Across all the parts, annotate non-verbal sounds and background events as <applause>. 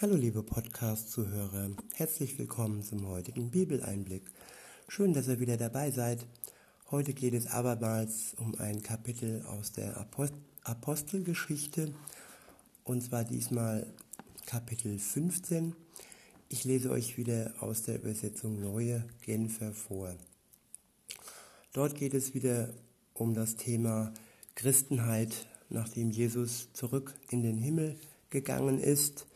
Hallo liebe Podcast-Zuhörer, herzlich willkommen zum heutigen Bibeleinblick. Schön, dass ihr wieder dabei seid. Heute geht es abermals um ein Kapitel aus der Apostelgeschichte und zwar diesmal Kapitel 15. Ich lese euch wieder aus der Übersetzung Neue Genfer vor. Dort geht es wieder um das Thema Christenheit, nachdem Jesus zurück in den Himmel gegangen ist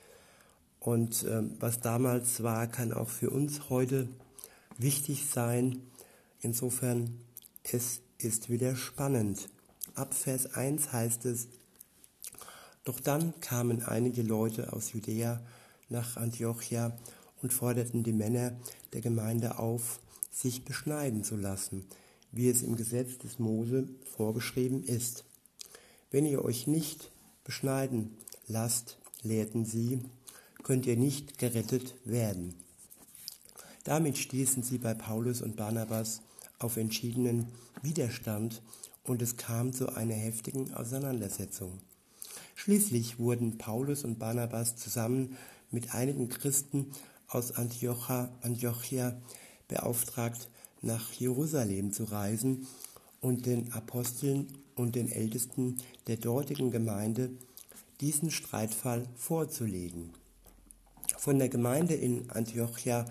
und äh, was damals war, kann auch für uns heute wichtig sein. Insofern, es ist wieder spannend. Ab Vers 1 heißt es, doch dann kamen einige Leute aus Judäa nach Antiochia und forderten die Männer der Gemeinde auf, sich beschneiden zu lassen, wie es im Gesetz des Mose vorgeschrieben ist. Wenn ihr euch nicht beschneiden lasst, lehrten sie, könnt ihr nicht gerettet werden. Damit stießen sie bei Paulus und Barnabas auf entschiedenen Widerstand und es kam zu einer heftigen Auseinandersetzung. Schließlich wurden Paulus und Barnabas zusammen mit einigen Christen aus Antiocha, Antiochia beauftragt, nach Jerusalem zu reisen und den Aposteln und den Ältesten der dortigen Gemeinde diesen Streitfall vorzulegen von der Gemeinde in Antiochia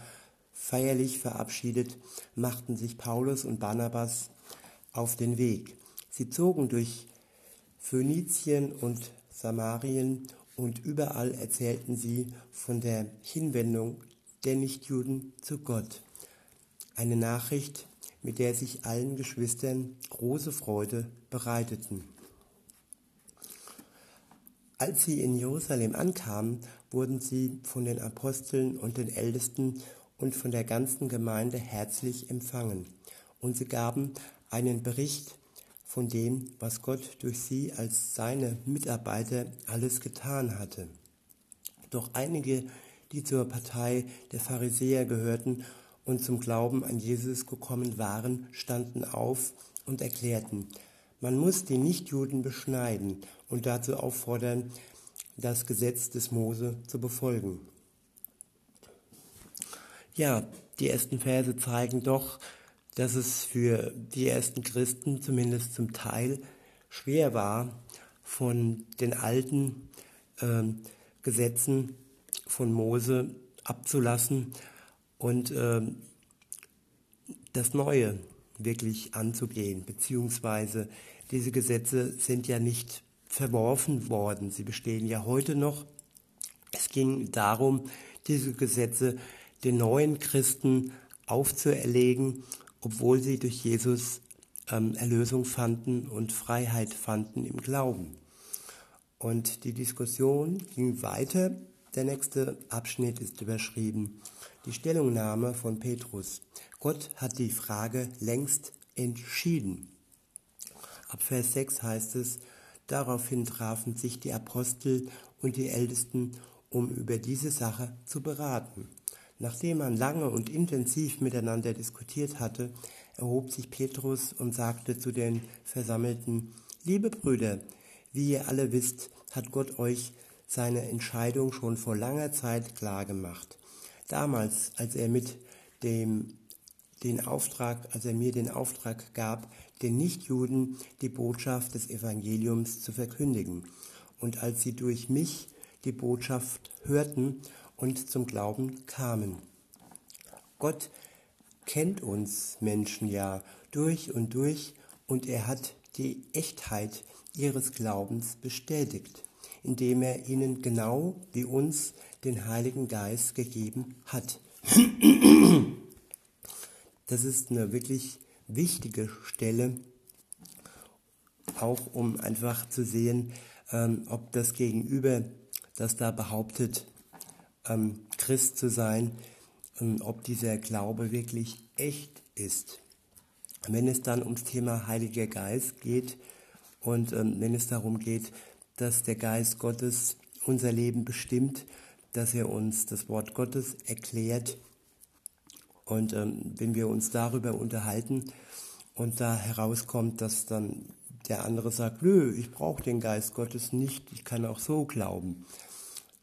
feierlich verabschiedet, machten sich Paulus und Barnabas auf den Weg. Sie zogen durch Phönizien und Samarien und überall erzählten sie von der Hinwendung der Nichtjuden zu Gott. Eine Nachricht, mit der sich allen Geschwistern große Freude bereiteten. Als sie in Jerusalem ankamen, wurden sie von den Aposteln und den Ältesten und von der ganzen Gemeinde herzlich empfangen. Und sie gaben einen Bericht von dem, was Gott durch sie als seine Mitarbeiter alles getan hatte. Doch einige, die zur Partei der Pharisäer gehörten und zum Glauben an Jesus gekommen waren, standen auf und erklärten, man muss die Nichtjuden beschneiden und dazu auffordern, das Gesetz des Mose zu befolgen. Ja, die ersten Verse zeigen doch, dass es für die ersten Christen zumindest zum Teil schwer war, von den alten äh, Gesetzen von Mose abzulassen und äh, das Neue wirklich anzugehen, beziehungsweise diese Gesetze sind ja nicht verworfen worden. Sie bestehen ja heute noch. Es ging darum, diese Gesetze den neuen Christen aufzuerlegen, obwohl sie durch Jesus ähm, Erlösung fanden und Freiheit fanden im Glauben. Und die Diskussion ging weiter. Der nächste Abschnitt ist überschrieben. Die Stellungnahme von Petrus. Gott hat die Frage längst entschieden. Ab Vers 6 heißt es, daraufhin trafen sich die Apostel und die Ältesten, um über diese Sache zu beraten. Nachdem man lange und intensiv miteinander diskutiert hatte, erhob sich Petrus und sagte zu den Versammelten, Liebe Brüder, wie ihr alle wisst, hat Gott euch seine Entscheidung schon vor langer Zeit klargemacht. Damals, als er mit dem den Auftrag, als er mir den Auftrag gab, den Nichtjuden die Botschaft des Evangeliums zu verkündigen. Und als sie durch mich die Botschaft hörten und zum Glauben kamen. Gott kennt uns Menschen ja durch und durch und er hat die Echtheit ihres Glaubens bestätigt, indem er ihnen genau wie uns den Heiligen Geist gegeben hat. <clears throat> Das ist eine wirklich wichtige Stelle, auch um einfach zu sehen, ähm, ob das Gegenüber, das da behauptet, ähm, Christ zu sein, ähm, ob dieser Glaube wirklich echt ist. Wenn es dann ums Thema Heiliger Geist geht und ähm, wenn es darum geht, dass der Geist Gottes unser Leben bestimmt, dass er uns das Wort Gottes erklärt, und ähm, wenn wir uns darüber unterhalten und da herauskommt, dass dann der andere sagt, nö, ich brauche den Geist Gottes nicht, ich kann auch so glauben,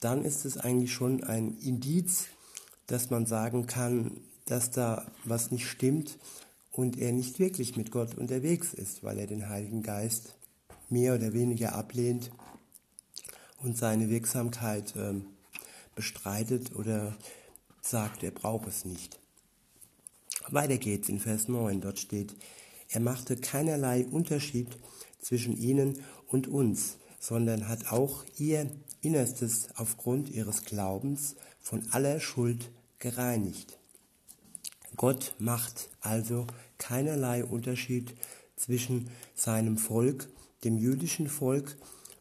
dann ist es eigentlich schon ein Indiz, dass man sagen kann, dass da was nicht stimmt und er nicht wirklich mit Gott unterwegs ist, weil er den Heiligen Geist mehr oder weniger ablehnt und seine Wirksamkeit äh, bestreitet oder sagt, er braucht es nicht. Weiter geht's in Vers 9, dort steht, er machte keinerlei Unterschied zwischen ihnen und uns, sondern hat auch ihr Innerstes aufgrund ihres Glaubens von aller Schuld gereinigt. Gott macht also keinerlei Unterschied zwischen seinem Volk, dem jüdischen Volk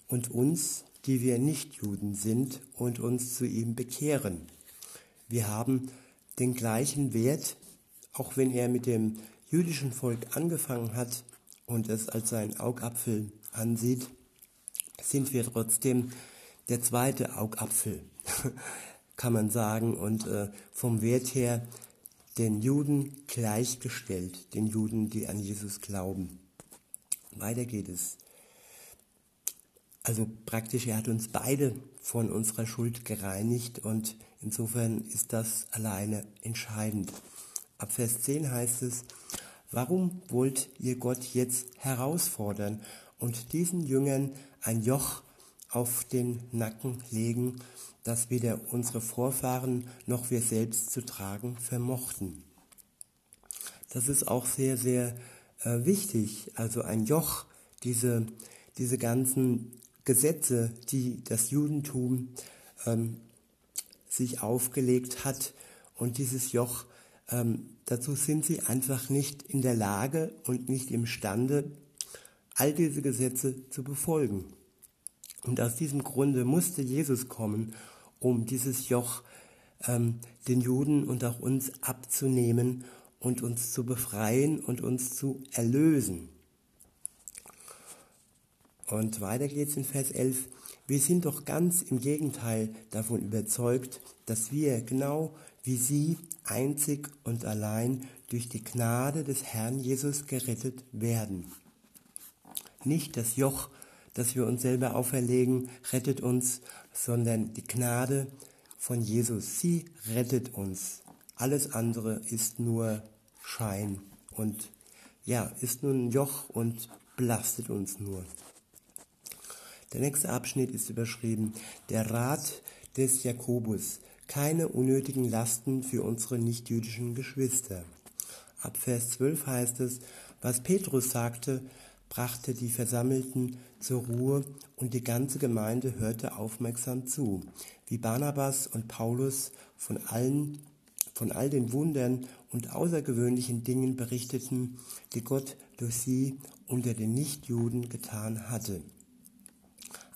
und uns, die wir nicht Juden sind und uns zu ihm bekehren. Wir haben den gleichen Wert, auch wenn er mit dem jüdischen Volk angefangen hat und es als seinen Augapfel ansieht, sind wir trotzdem der zweite Augapfel, <laughs> kann man sagen, und äh, vom Wert her den Juden gleichgestellt, den Juden, die an Jesus glauben. Weiter geht es. Also praktisch, er hat uns beide von unserer Schuld gereinigt und insofern ist das alleine entscheidend. Ab Vers 10 heißt es, warum wollt ihr Gott jetzt herausfordern und diesen Jüngern ein Joch auf den Nacken legen, das weder unsere Vorfahren noch wir selbst zu tragen vermochten? Das ist auch sehr, sehr äh, wichtig. Also ein Joch, diese, diese ganzen Gesetze, die das Judentum ähm, sich aufgelegt hat und dieses Joch ähm, dazu sind sie einfach nicht in der Lage und nicht imstande, all diese Gesetze zu befolgen. Und aus diesem Grunde musste Jesus kommen, um dieses Joch ähm, den Juden und auch uns abzunehmen und uns zu befreien und uns zu erlösen. Und weiter geht's in Vers 11. Wir sind doch ganz im Gegenteil davon überzeugt, dass wir genau wie sie einzig und allein durch die Gnade des Herrn Jesus gerettet werden. Nicht das Joch, das wir uns selber auferlegen, rettet uns, sondern die Gnade von Jesus. Sie rettet uns. Alles andere ist nur Schein und ja, ist nur ein Joch und belastet uns nur. Der nächste Abschnitt ist überschrieben, der Rat des Jakobus keine unnötigen Lasten für unsere nichtjüdischen Geschwister. Ab Vers 12 heißt es, was Petrus sagte, brachte die Versammelten zur Ruhe und die ganze Gemeinde hörte aufmerksam zu, wie Barnabas und Paulus von allen von all den Wundern und außergewöhnlichen Dingen berichteten, die Gott durch sie unter den Nichtjuden getan hatte.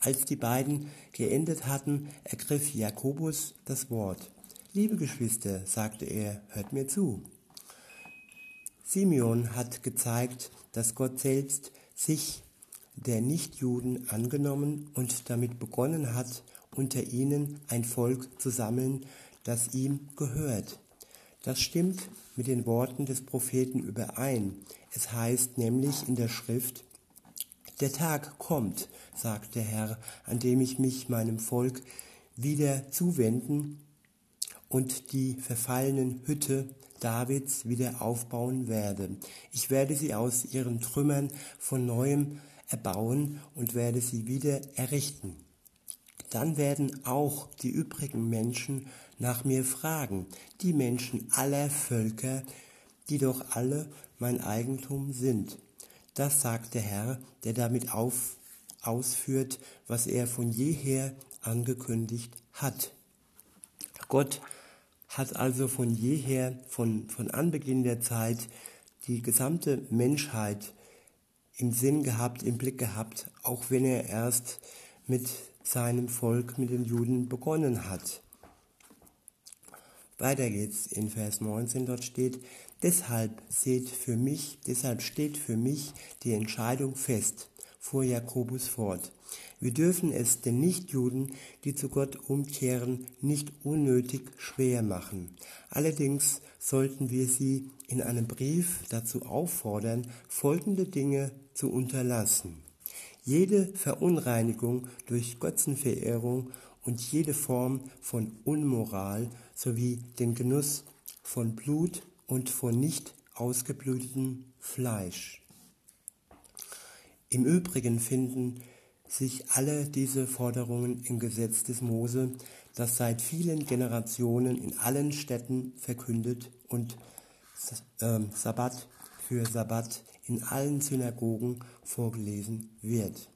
Als die beiden geendet hatten, ergriff Jakobus das Wort. Liebe Geschwister, sagte er, hört mir zu. Simeon hat gezeigt, dass Gott selbst sich der Nichtjuden angenommen und damit begonnen hat, unter ihnen ein Volk zu sammeln, das ihm gehört. Das stimmt mit den Worten des Propheten überein. Es heißt nämlich in der Schrift, der Tag kommt, sagt der Herr, an dem ich mich meinem Volk wieder zuwenden und die verfallenen Hütte Davids wieder aufbauen werde. Ich werde sie aus ihren Trümmern von neuem erbauen und werde sie wieder errichten. Dann werden auch die übrigen Menschen nach mir fragen, die Menschen aller Völker, die doch alle mein Eigentum sind. Das sagt der Herr, der damit auf, ausführt, was er von jeher angekündigt hat. Gott hat also von jeher, von, von Anbeginn der Zeit, die gesamte Menschheit im Sinn gehabt, im Blick gehabt, auch wenn er erst mit seinem Volk, mit den Juden begonnen hat. Weiter geht's in Vers 19, dort steht, Deshalb seht für mich, deshalb steht für mich die Entscheidung fest, fuhr Jakobus fort. Wir dürfen es den Nichtjuden, die zu Gott umkehren, nicht unnötig schwer machen. Allerdings sollten wir sie in einem Brief dazu auffordern, folgende Dinge zu unterlassen. Jede Verunreinigung durch Götzenverehrung und jede Form von Unmoral sowie den Genuss von Blut und von nicht ausgeblutetem Fleisch. Im Übrigen finden sich alle diese Forderungen im Gesetz des Mose, das seit vielen Generationen in allen Städten verkündet und äh, Sabbat für Sabbat in allen Synagogen vorgelesen wird.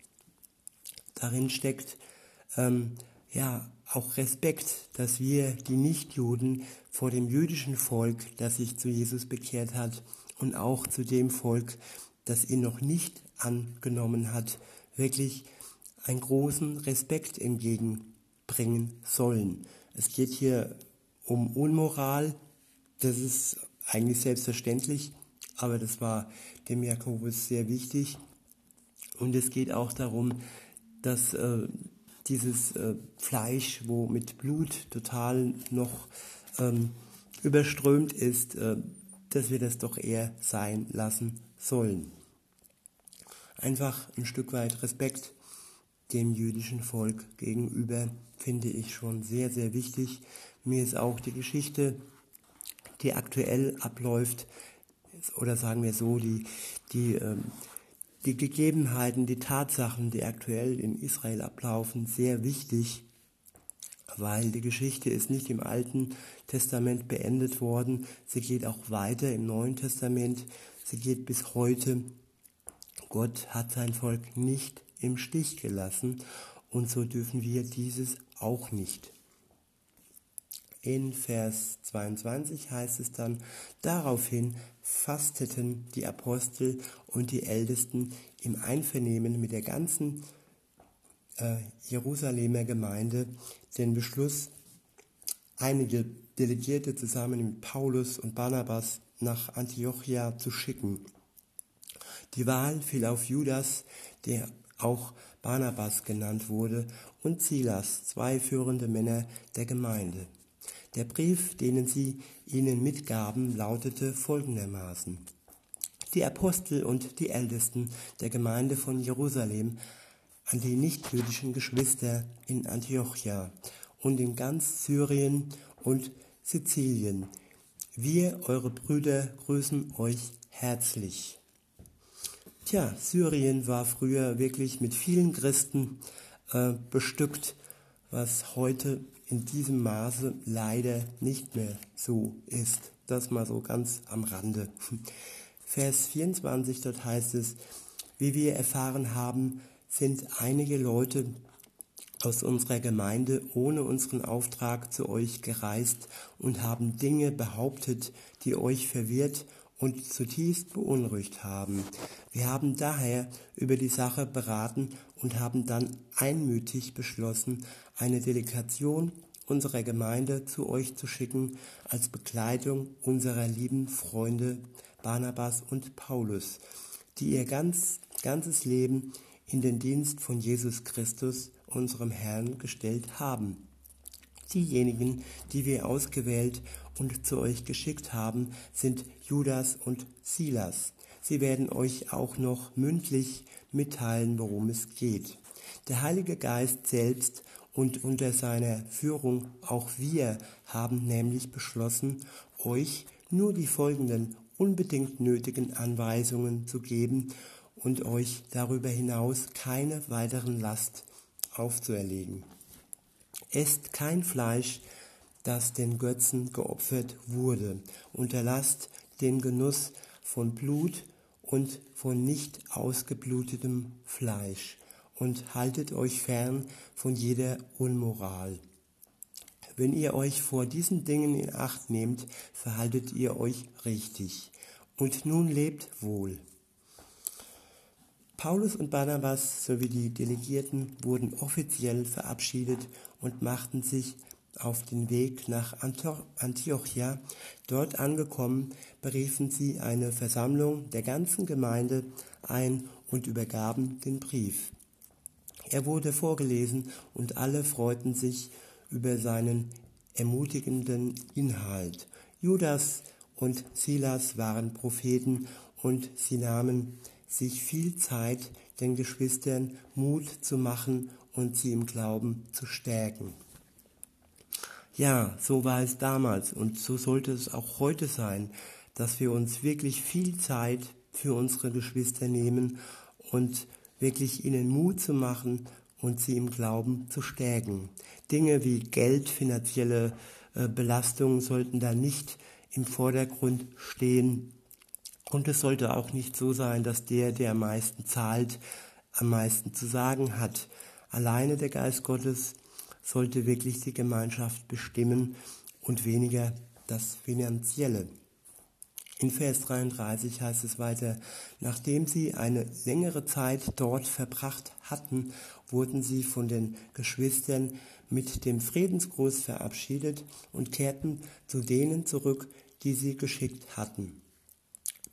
Darin steckt ähm, ja auch Respekt, dass wir die Nichtjuden vor dem jüdischen Volk, das sich zu Jesus bekehrt hat, und auch zu dem Volk, das ihn noch nicht angenommen hat, wirklich einen großen Respekt entgegenbringen sollen. Es geht hier um Unmoral, das ist eigentlich selbstverständlich, aber das war dem Jakobus sehr wichtig. Und es geht auch darum, dass äh, dieses äh, Fleisch, wo mit Blut total noch ähm, überströmt ist, äh, dass wir das doch eher sein lassen sollen. Einfach ein Stück weit Respekt dem jüdischen Volk gegenüber finde ich schon sehr, sehr wichtig. Mir ist auch die Geschichte, die aktuell abläuft, oder sagen wir so, die, die, ähm, die Gegebenheiten, die Tatsachen, die aktuell in Israel ablaufen, sehr wichtig, weil die Geschichte ist nicht im Alten Testament beendet worden, sie geht auch weiter im Neuen Testament, sie geht bis heute. Gott hat sein Volk nicht im Stich gelassen und so dürfen wir dieses auch nicht. In Vers 22 heißt es dann, daraufhin fasteten die Apostel und die Ältesten im Einvernehmen mit der ganzen äh, Jerusalemer Gemeinde den Beschluss, einige Delegierte zusammen mit Paulus und Barnabas nach Antiochia zu schicken. Die Wahl fiel auf Judas, der auch Barnabas genannt wurde, und Silas, zwei führende Männer der Gemeinde. Der Brief, den sie ihnen mitgaben, lautete folgendermaßen. Die Apostel und die Ältesten der Gemeinde von Jerusalem an die nichtjüdischen Geschwister in Antiochia und in ganz Syrien und Sizilien. Wir, eure Brüder, grüßen euch herzlich. Tja, Syrien war früher wirklich mit vielen Christen äh, bestückt, was heute in diesem Maße leider nicht mehr so ist. Das mal so ganz am Rande. Vers 24, dort heißt es, wie wir erfahren haben, sind einige Leute aus unserer Gemeinde ohne unseren Auftrag zu euch gereist und haben Dinge behauptet, die euch verwirrt und zutiefst beunruhigt haben. Wir haben daher über die Sache beraten und haben dann einmütig beschlossen, eine Delegation unserer Gemeinde zu euch zu schicken als Begleitung unserer lieben Freunde Barnabas und Paulus, die ihr ganz, ganzes Leben in den Dienst von Jesus Christus, unserem Herrn, gestellt haben. Diejenigen, die wir ausgewählt und zu euch geschickt haben, sind Judas und Silas. Sie werden euch auch noch mündlich mitteilen, worum es geht. Der Heilige Geist selbst und unter seiner Führung auch wir haben nämlich beschlossen, euch nur die folgenden unbedingt nötigen Anweisungen zu geben und euch darüber hinaus keine weiteren Last aufzuerlegen. Esst kein Fleisch, das den Götzen geopfert wurde. Unterlasst den Genuss von Blut und von nicht ausgeblutetem Fleisch und haltet euch fern von jeder Unmoral. Wenn ihr euch vor diesen Dingen in Acht nehmt, verhaltet ihr euch richtig. Und nun lebt wohl. Paulus und Barnabas sowie die Delegierten wurden offiziell verabschiedet und machten sich auf den Weg nach Antiochia. Dort angekommen, beriefen sie eine Versammlung der ganzen Gemeinde ein und übergaben den Brief. Er wurde vorgelesen und alle freuten sich über seinen ermutigenden Inhalt. Judas und Silas waren Propheten und sie nahmen sich viel Zeit, den Geschwistern Mut zu machen und sie im Glauben zu stärken. Ja, so war es damals und so sollte es auch heute sein, dass wir uns wirklich viel Zeit für unsere Geschwister nehmen und wirklich ihnen Mut zu machen und sie im Glauben zu stärken. Dinge wie Geld, finanzielle äh, Belastungen sollten da nicht im Vordergrund stehen. Und es sollte auch nicht so sein, dass der, der am meisten zahlt, am meisten zu sagen hat. Alleine der Geist Gottes sollte wirklich die Gemeinschaft bestimmen und weniger das Finanzielle. In Vers 33 heißt es weiter, nachdem sie eine längere Zeit dort verbracht hatten, wurden sie von den Geschwistern mit dem Friedensgruß verabschiedet und kehrten zu denen zurück, die sie geschickt hatten.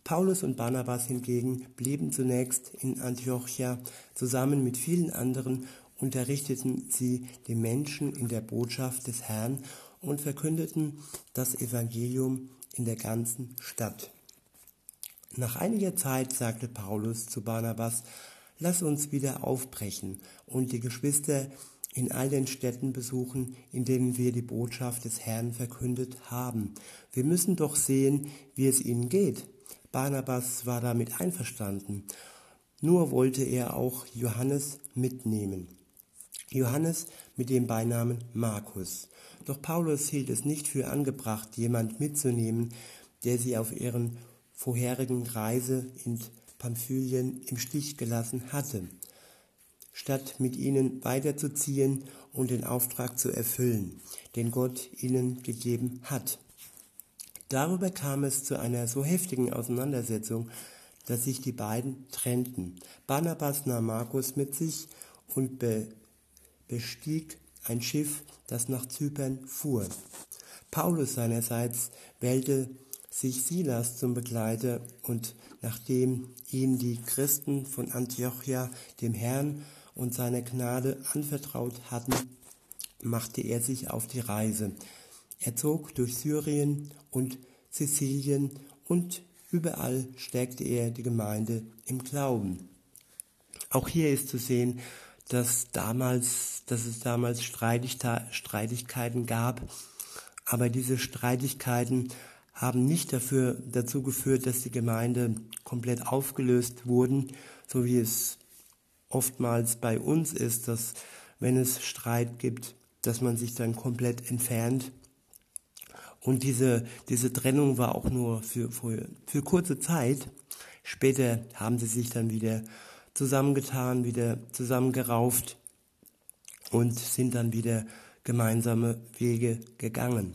Paulus und Barnabas hingegen blieben zunächst in Antiochia. Zusammen mit vielen anderen unterrichteten sie die Menschen in der Botschaft des Herrn und verkündeten das Evangelium in der ganzen Stadt. Nach einiger Zeit sagte Paulus zu Barnabas, lass uns wieder aufbrechen und die Geschwister in all den Städten besuchen, in denen wir die Botschaft des Herrn verkündet haben. Wir müssen doch sehen, wie es ihnen geht. Barnabas war damit einverstanden. Nur wollte er auch Johannes mitnehmen. Johannes mit dem Beinamen Markus. Doch Paulus hielt es nicht für angebracht, jemand mitzunehmen, der sie auf ihren vorherigen Reise in Pamphylien im Stich gelassen hatte, statt mit ihnen weiterzuziehen und den Auftrag zu erfüllen, den Gott ihnen gegeben hat. Darüber kam es zu einer so heftigen Auseinandersetzung, dass sich die beiden trennten. Barnabas nahm Markus mit sich und be bestieg ein Schiff, das nach Zypern fuhr. Paulus seinerseits wählte sich Silas zum Begleiter und nachdem ihn die Christen von Antiochia dem Herrn und seiner Gnade anvertraut hatten, machte er sich auf die Reise. Er zog durch Syrien und Sizilien und überall stärkte er die Gemeinde im Glauben. Auch hier ist zu sehen, dass damals, dass es damals Streitigkeiten gab, aber diese Streitigkeiten haben nicht dafür dazu geführt, dass die Gemeinde komplett aufgelöst wurden, so wie es oftmals bei uns ist, dass wenn es Streit gibt, dass man sich dann komplett entfernt. Und diese, diese Trennung war auch nur für, für, für kurze Zeit. Später haben sie sich dann wieder zusammengetan, wieder zusammengerauft und sind dann wieder gemeinsame Wege gegangen.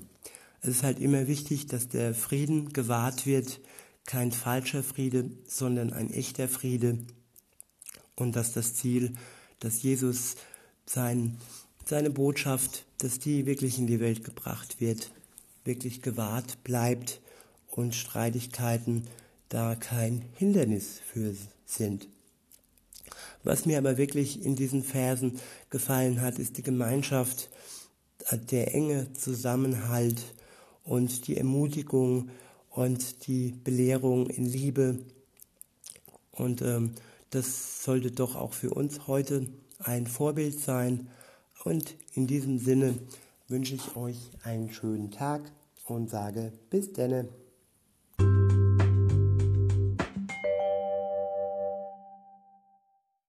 Es ist halt immer wichtig, dass der Frieden gewahrt wird, kein falscher Friede, sondern ein echter Friede und dass das Ziel, dass Jesus sein, seine Botschaft, dass die wirklich in die Welt gebracht wird, wirklich gewahrt bleibt und Streitigkeiten da kein Hindernis für sind. Was mir aber wirklich in diesen Versen gefallen hat, ist die Gemeinschaft, der enge Zusammenhalt und die Ermutigung und die Belehrung in Liebe. Und ähm, das sollte doch auch für uns heute ein Vorbild sein. Und in diesem Sinne wünsche ich euch einen schönen Tag und sage bis denne.